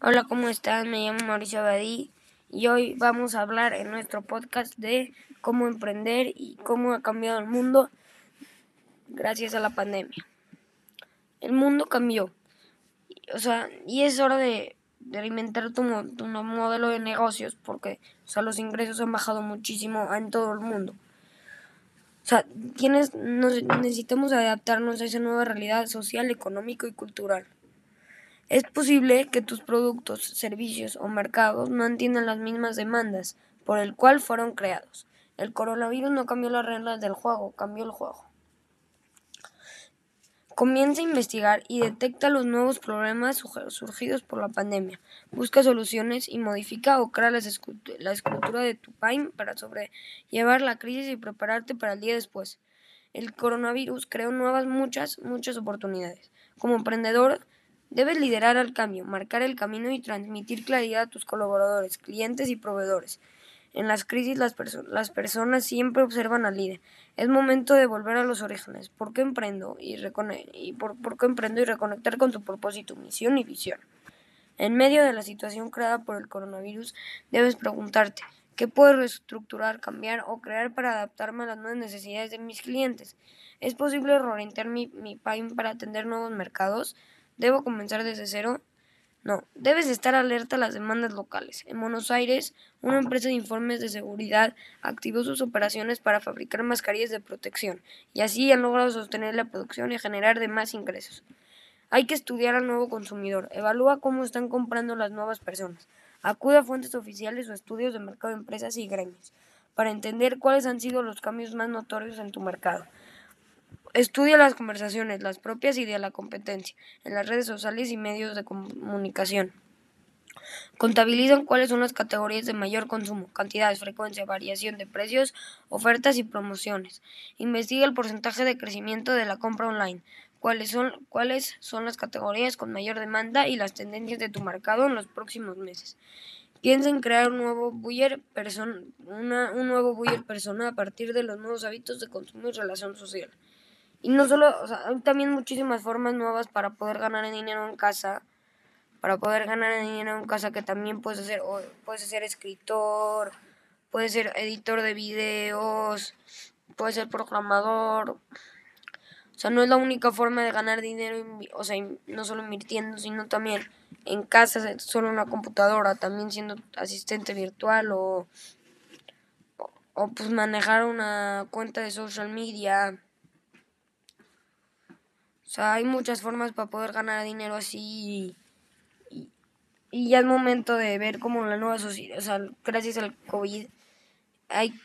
Hola, ¿cómo están? Me llamo Mauricio Abadí y hoy vamos a hablar en nuestro podcast de cómo emprender y cómo ha cambiado el mundo gracias a la pandemia. El mundo cambió, o sea, y es hora de, de alimentar tu, tu, modelo de negocios porque, o sea, los ingresos han bajado muchísimo en todo el mundo. O sea, tienes, necesitamos adaptarnos a esa nueva realidad social, económico y cultural. Es posible que tus productos, servicios o mercados no entiendan las mismas demandas por el cual fueron creados. El coronavirus no cambió las reglas del juego, cambió el juego. Comienza a investigar y detecta los nuevos problemas surgidos por la pandemia. Busca soluciones y modifica o crea la escultura de tu pain para sobrellevar la crisis y prepararte para el día después. El coronavirus creó nuevas, muchas, muchas oportunidades. Como emprendedor, Debes liderar al cambio, marcar el camino y transmitir claridad a tus colaboradores, clientes y proveedores. En las crisis las, las personas siempre observan al líder. Es momento de volver a los orígenes. ¿Por qué emprendo? Y, y por, por qué emprendo y reconectar con tu propósito, misión y visión. En medio de la situación creada por el coronavirus, debes preguntarte, ¿qué puedo reestructurar, cambiar o crear para adaptarme a las nuevas necesidades de mis clientes? ¿Es posible reorientar mi, mi PAIM para atender nuevos mercados? ¿Debo comenzar desde cero? No, debes estar alerta a las demandas locales. En Buenos Aires, una empresa de informes de seguridad activó sus operaciones para fabricar mascarillas de protección y así han logrado sostener la producción y generar demás ingresos. Hay que estudiar al nuevo consumidor, evalúa cómo están comprando las nuevas personas, acude a fuentes oficiales o estudios de mercado de empresas y gremios para entender cuáles han sido los cambios más notorios en tu mercado. Estudia las conversaciones, las propias y de la competencia, en las redes sociales y medios de comunicación. Contabilizan cuáles son las categorías de mayor consumo, cantidades, frecuencia, variación de precios, ofertas y promociones. Investiga el porcentaje de crecimiento de la compra online, cuáles son, cuáles son las categorías con mayor demanda y las tendencias de tu mercado en los próximos meses. Piensa en crear un nuevo buyer una, un nuevo buyer persona a partir de los nuevos hábitos de consumo y relación social. Y no solo, o sea, hay también muchísimas formas nuevas para poder ganar dinero en casa. Para poder ganar dinero en casa que también puedes hacer, puedes ser escritor, puedes ser editor de videos, puedes ser programador. O sea, no es la única forma de ganar dinero, o sea, no solo invirtiendo, sino también en casa, solo una computadora, también siendo asistente virtual o, o, o pues manejar una cuenta de social media. O sea, hay muchas formas para poder ganar dinero así. Y, ya es momento de ver cómo la nueva sociedad, o sea, gracias al COVID, hay,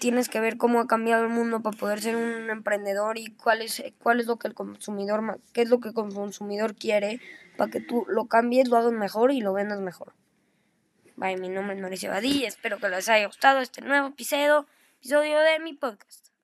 tienes que ver cómo ha cambiado el mundo para poder ser un emprendedor y cuál es, cuál es lo que el consumidor, qué es lo que el consumidor quiere para que tú lo cambies, lo hagas mejor y lo vendas mejor. Bye, mi nombre es Mauricio Badí, espero que les haya gustado este nuevo episodio, episodio de mi podcast.